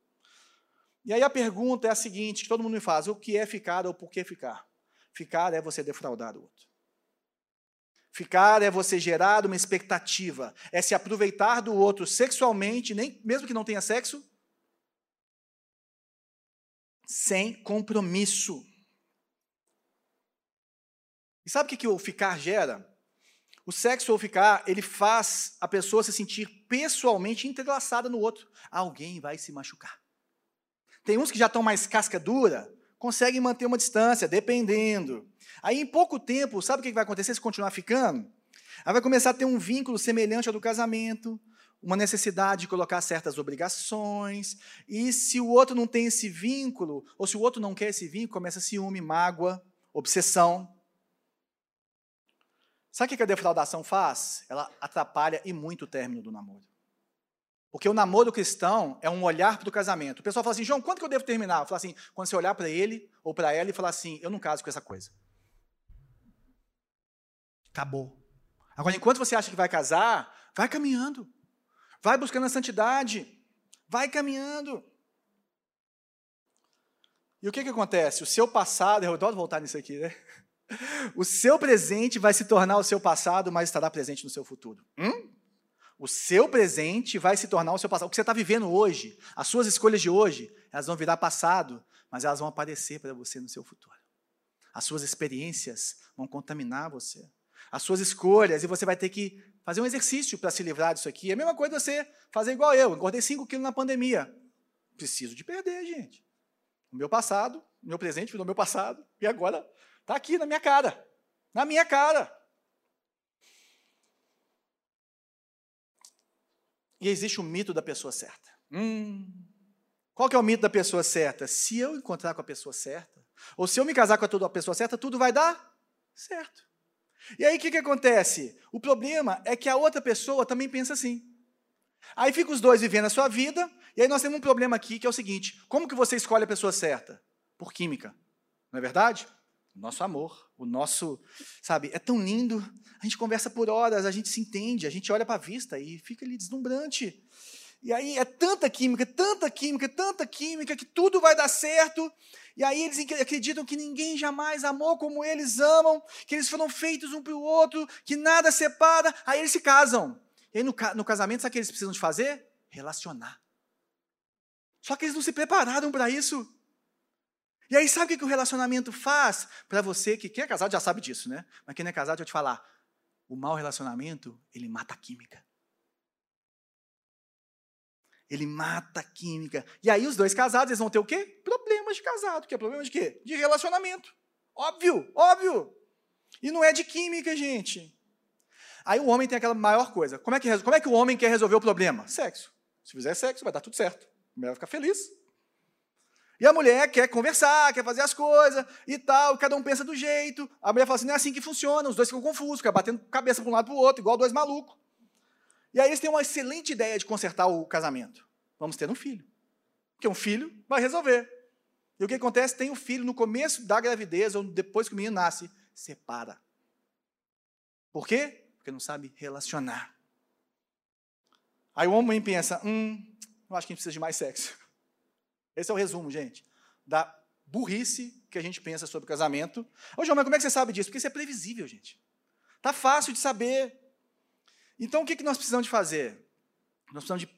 A: E aí a pergunta é a seguinte, que todo mundo me faz, o que é ficar ou por que ficar? Ficar é você defraudar o outro. Ficar é você gerar uma expectativa, é se aproveitar do outro sexualmente, nem mesmo que não tenha sexo, sem compromisso. E sabe o que, que o ficar gera? O sexo ou ficar, ele faz a pessoa se sentir pessoalmente entrelaçada no outro. Alguém vai se machucar. Tem uns que já estão mais casca dura, conseguem manter uma distância, dependendo. Aí, em pouco tempo, sabe o que vai acontecer se continuar ficando? Aí vai começar a ter um vínculo semelhante ao do casamento, uma necessidade de colocar certas obrigações, e se o outro não tem esse vínculo, ou se o outro não quer esse vínculo, começa ciúme, mágoa, obsessão. Sabe o que a defraudação faz? Ela atrapalha e muito o término do namoro. Porque o namoro cristão é um olhar para o casamento. O pessoal fala assim, João, quando que eu devo terminar? Eu falo assim, quando você olhar para ele ou para ela e falar assim, eu não caso com essa coisa. Acabou. Agora, enquanto você acha que vai casar, vai caminhando. Vai buscando a santidade. Vai caminhando. E o que, que acontece? O seu passado, eu adoro voltar nisso aqui, né? O seu presente vai se tornar o seu passado, mas estará presente no seu futuro. Hum? O seu presente vai se tornar o seu passado. O que você está vivendo hoje, as suas escolhas de hoje, elas vão virar passado, mas elas vão aparecer para você no seu futuro. As suas experiências vão contaminar você. As suas escolhas, e você vai ter que fazer um exercício para se livrar disso aqui. É a mesma coisa você fazer igual eu. Engordei 5 quilos na pandemia. Preciso de perder, gente. O meu passado, meu presente virou meu passado, e agora Está aqui na minha cara. Na minha cara. E existe o mito da pessoa certa. Hum, qual que é o mito da pessoa certa? Se eu encontrar com a pessoa certa, ou se eu me casar com a pessoa certa, tudo vai dar certo. E aí o que, que acontece? O problema é que a outra pessoa também pensa assim. Aí fica os dois vivendo a sua vida, e aí nós temos um problema aqui que é o seguinte: como que você escolhe a pessoa certa? Por química. Não é verdade? O nosso amor, o nosso, sabe, é tão lindo. A gente conversa por horas, a gente se entende, a gente olha para a vista e fica ali deslumbrante. E aí é tanta química, tanta química, tanta química que tudo vai dar certo. E aí eles acreditam que ninguém jamais amou como eles amam, que eles foram feitos um para o outro, que nada separa. Aí eles se casam. E aí no, no casamento, sabe o que eles precisam de fazer? Relacionar. Só que eles não se prepararam para isso. E aí, sabe o que o relacionamento faz para você? Que quem é casado já sabe disso, né? Mas quem não é casado, eu vou te falar. O mau relacionamento, ele mata a química. Ele mata a química. E aí, os dois casados, eles vão ter o quê? Problemas de casado. Que é problema de quê? De relacionamento. Óbvio, óbvio. E não é de química, gente. Aí o homem tem aquela maior coisa. Como é que, como é que o homem quer resolver o problema? Sexo. Se fizer sexo, vai dar tudo certo. Vai ficar feliz. E a mulher quer conversar, quer fazer as coisas e tal, cada um pensa do jeito. A mulher fala assim: não é assim que funciona, os dois ficam confusos, ficam batendo cabeça para um lado para o outro, igual dois malucos. E aí eles têm uma excelente ideia de consertar o casamento. Vamos ter um filho. Porque um filho vai resolver. E o que acontece? Tem um filho no começo da gravidez, ou depois que o menino nasce, separa. Por quê? Porque não sabe relacionar. Aí o homem pensa: hum, eu acho que a gente precisa de mais sexo. Esse é o resumo, gente, da burrice que a gente pensa sobre casamento. Ô, João, mas como é que você sabe disso? Porque isso é previsível, gente. Tá fácil de saber. Então, o que, que nós precisamos de fazer? Nós precisamos de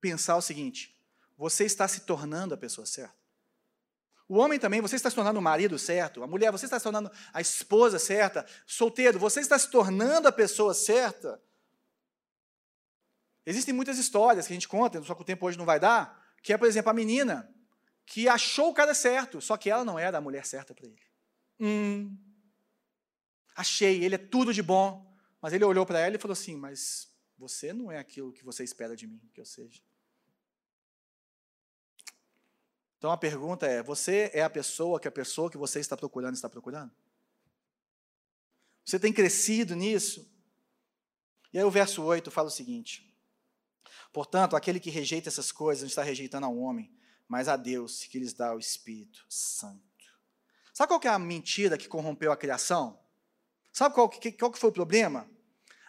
A: pensar o seguinte: você está se tornando a pessoa certa. O homem também, você está se tornando o marido certo. A mulher, você está se tornando a esposa certa. Solteiro, você está se tornando a pessoa certa. Existem muitas histórias que a gente conta, só que o tempo hoje não vai dar, que é, por exemplo, a menina que achou o cara certo, só que ela não era a mulher certa para ele. Hum, achei, ele é tudo de bom. Mas ele olhou para ela e falou assim: Mas você não é aquilo que você espera de mim que eu seja. Então a pergunta é: você é a pessoa que a pessoa que você está procurando está procurando? Você tem crescido nisso? E aí o verso 8 fala o seguinte: Portanto, aquele que rejeita essas coisas não está rejeitando ao homem, mas a Deus que lhes dá o Espírito Santo. Sabe qual que é a mentira que corrompeu a criação? Sabe qual que, qual que foi o problema?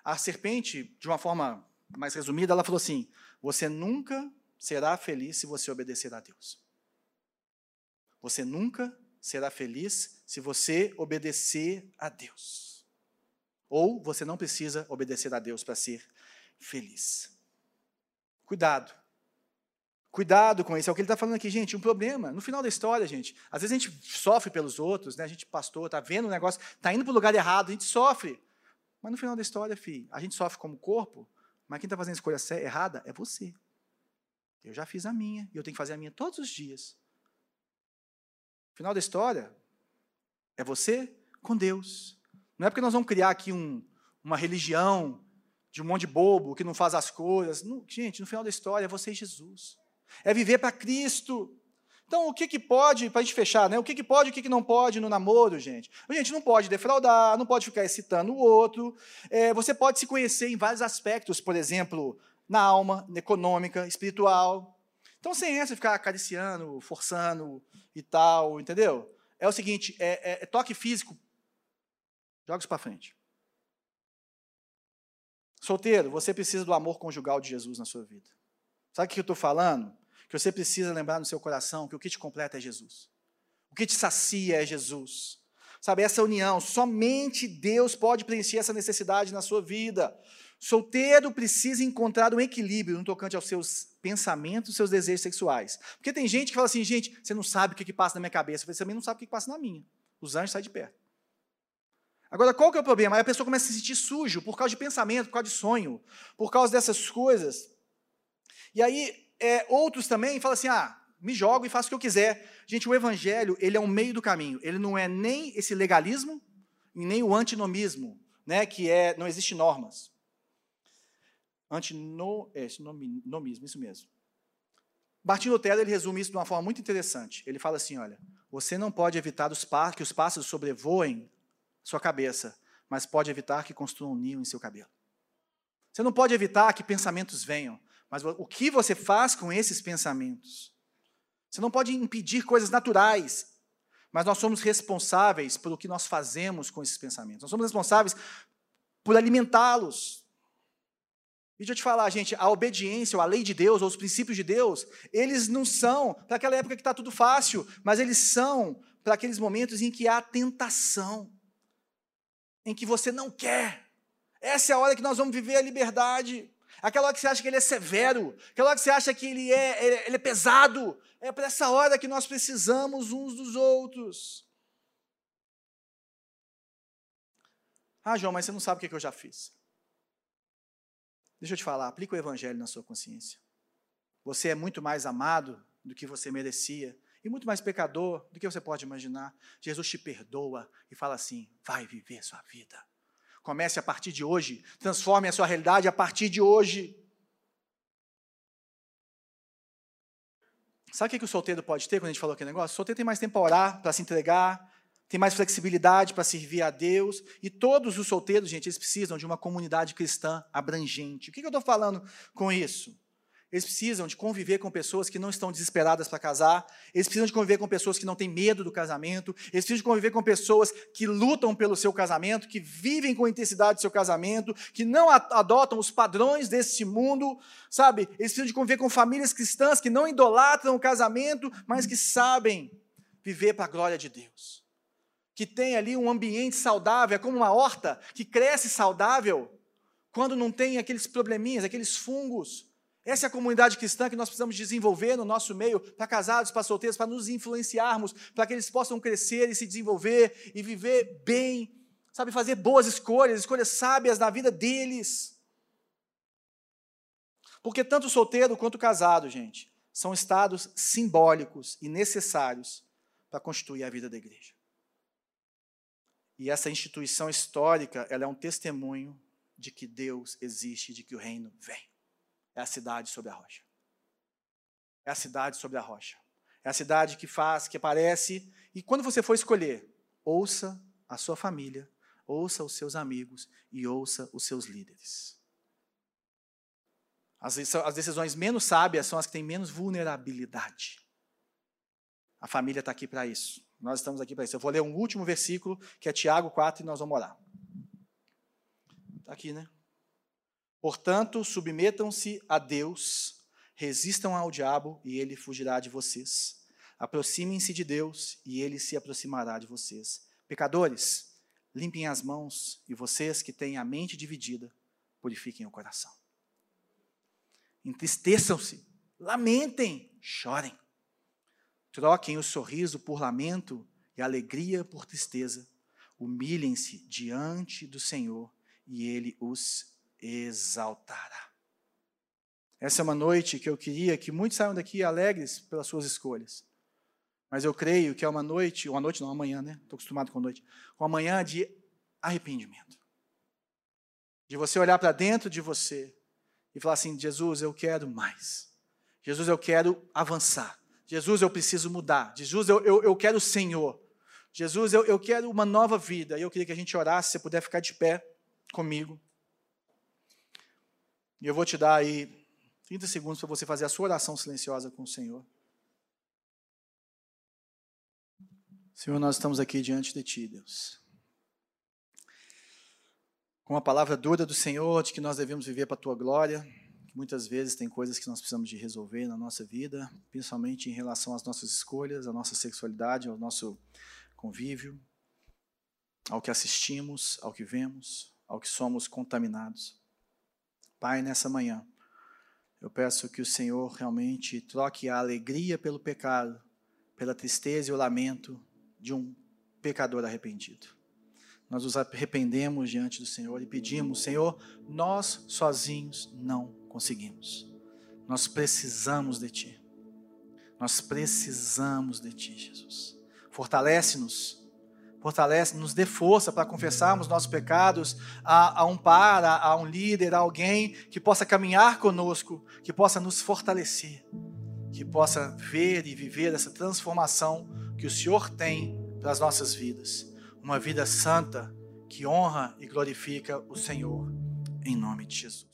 A: A serpente, de uma forma mais resumida, ela falou assim: você nunca será feliz se você obedecer a Deus. Você nunca será feliz se você obedecer a Deus. Ou você não precisa obedecer a Deus para ser feliz. Cuidado. Cuidado com isso. É o que ele está falando aqui, gente. Um problema. No final da história, gente, às vezes a gente sofre pelos outros, né? A gente, pastor, está vendo o negócio, está indo para o lugar errado, a gente sofre. Mas no final da história, filho, a gente sofre como corpo, mas quem está fazendo a escolha errada é você. Eu já fiz a minha, e eu tenho que fazer a minha todos os dias. Final da história, é você com Deus. Não é porque nós vamos criar aqui um, uma religião de um monte de bobo que não faz as coisas. Não, gente, no final da história, é você e Jesus. É viver para Cristo. Então, o que, que pode, para a gente fechar, né? O que, que pode e o que, que não pode no namoro, gente? A gente não pode defraudar, não pode ficar excitando o outro. É, você pode se conhecer em vários aspectos, por exemplo, na alma, na econômica, espiritual. Então, sem essa, ficar acariciando, forçando e tal, entendeu? É o seguinte: é, é, é toque físico, joga isso para frente. Solteiro, você precisa do amor conjugal de Jesus na sua vida. Sabe o que eu estou falando? que você precisa lembrar no seu coração que o que te completa é Jesus. O que te sacia é Jesus. Sabe, essa união, somente Deus pode preencher essa necessidade na sua vida. Solteiro precisa encontrar um equilíbrio no tocante aos seus pensamentos, seus desejos sexuais. Porque tem gente que fala assim, gente, você não sabe o que, que passa na minha cabeça. Você também não sabe o que, que passa na minha. Os anjos saem de perto. Agora, qual que é o problema? Aí a pessoa começa a se sentir sujo por causa de pensamento, por causa de sonho, por causa dessas coisas. E aí é, outros também falam assim, ah, me jogo e faço o que eu quiser. Gente, o evangelho, ele é um meio do caminho. Ele não é nem esse legalismo e nem o antinomismo, né, que é não existe normas. Antinomismo, isso mesmo. Martin Lutero ele resume isso de uma forma muito interessante. Ele fala assim, olha, você não pode evitar os que os pássaros sobrevoem sua cabeça, mas pode evitar que construam um ninho em seu cabelo. Você não pode evitar que pensamentos venham, mas o que você faz com esses pensamentos? Você não pode impedir coisas naturais, mas nós somos responsáveis pelo que nós fazemos com esses pensamentos. Nós somos responsáveis por alimentá-los. E deixa eu te falar, gente, a obediência, ou a lei de Deus, ou os princípios de Deus, eles não são para aquela época que está tudo fácil, mas eles são para aqueles momentos em que há tentação, em que você não quer. Essa é a hora que nós vamos viver a liberdade. Aquela hora que você acha que ele é severo, aquela hora que você acha que ele é, ele é pesado, é para essa hora que nós precisamos uns dos outros. Ah, João, mas você não sabe o que eu já fiz. Deixa eu te falar, aplica o evangelho na sua consciência. Você é muito mais amado do que você merecia e muito mais pecador do que você pode imaginar. Jesus te perdoa e fala assim: vai viver sua vida. Comece a partir de hoje. Transforme a sua realidade a partir de hoje. Sabe o que, o solteiro pode ter quando a gente falou aquele negócio? O solteiro tem mais tempo para orar, para se entregar, tem mais flexibilidade para servir a Deus. E todos os solteiros, gente, eles precisam de uma comunidade cristã abrangente. O que, eu estou falando com isso? Eles precisam de conviver com pessoas que não estão desesperadas para casar, eles precisam de conviver com pessoas que não têm medo do casamento, eles precisam de conviver com pessoas que lutam pelo seu casamento, que vivem com intensidade do seu casamento, que não adotam os padrões desse mundo, sabe? Eles precisam de conviver com famílias cristãs que não idolatram o casamento, mas que sabem viver para a glória de Deus. Que tem ali um ambiente saudável, é como uma horta que cresce saudável quando não tem aqueles probleminhas, aqueles fungos essa é a comunidade cristã que nós precisamos desenvolver no nosso meio, para casados, para solteiros, para nos influenciarmos, para que eles possam crescer e se desenvolver e viver bem, sabe, fazer boas escolhas, escolhas sábias na vida deles. Porque tanto solteiro quanto casado, gente, são estados simbólicos e necessários para constituir a vida da igreja. E essa instituição histórica, ela é um testemunho de que Deus existe, de que o reino vem. É a cidade sobre a rocha. É a cidade sobre a rocha. É a cidade que faz, que aparece. E quando você for escolher, ouça a sua família, ouça os seus amigos e ouça os seus líderes. As, as decisões menos sábias são as que têm menos vulnerabilidade. A família está aqui para isso. Nós estamos aqui para isso. Eu vou ler um último versículo, que é Tiago 4, e nós vamos orar. Está aqui, né? Portanto, submetam-se a Deus, resistam ao diabo e ele fugirá de vocês. Aproximem-se de Deus e ele se aproximará de vocês. Pecadores, limpem as mãos, e vocês que têm a mente dividida, purifiquem o coração. Entristeçam-se, lamentem, chorem. Troquem o sorriso por lamento e alegria por tristeza. Humilhem-se diante do Senhor e Ele os exaltará. Essa é uma noite que eu queria que muitos saiam daqui alegres pelas suas escolhas. Mas eu creio que é uma noite, uma noite não, amanhã, né? Estou acostumado com a noite. Uma manhã de arrependimento. De você olhar para dentro de você e falar assim: Jesus, eu quero mais. Jesus, eu quero avançar. Jesus, eu preciso mudar. Jesus, eu, eu, eu quero o Senhor. Jesus, eu, eu quero uma nova vida. E eu queria que a gente orasse, se puder ficar de pé comigo. E eu vou te dar aí 30 segundos para você fazer a sua oração silenciosa com o Senhor. Senhor, nós estamos aqui diante de Ti, Deus. Com a palavra dura do Senhor de que nós devemos viver para a Tua glória, que muitas vezes tem coisas que nós precisamos de resolver na nossa vida, principalmente em relação às nossas escolhas, à nossa sexualidade, ao nosso convívio, ao que assistimos, ao que vemos, ao que somos contaminados. Pai, nessa manhã, eu peço que o Senhor realmente troque a alegria pelo pecado, pela tristeza e o lamento de um pecador arrependido. Nós nos arrependemos diante do Senhor e pedimos, Senhor, nós sozinhos não conseguimos. Nós precisamos de Ti. Nós precisamos de Ti, Jesus. Fortalece-nos, fortalece, nos dê força para confessarmos nossos pecados a, a um par, a, a um líder, a alguém que possa caminhar conosco, que possa nos fortalecer, que possa ver e viver essa transformação que o Senhor tem para as nossas vidas. Uma vida santa que honra e glorifica o Senhor. Em nome de Jesus.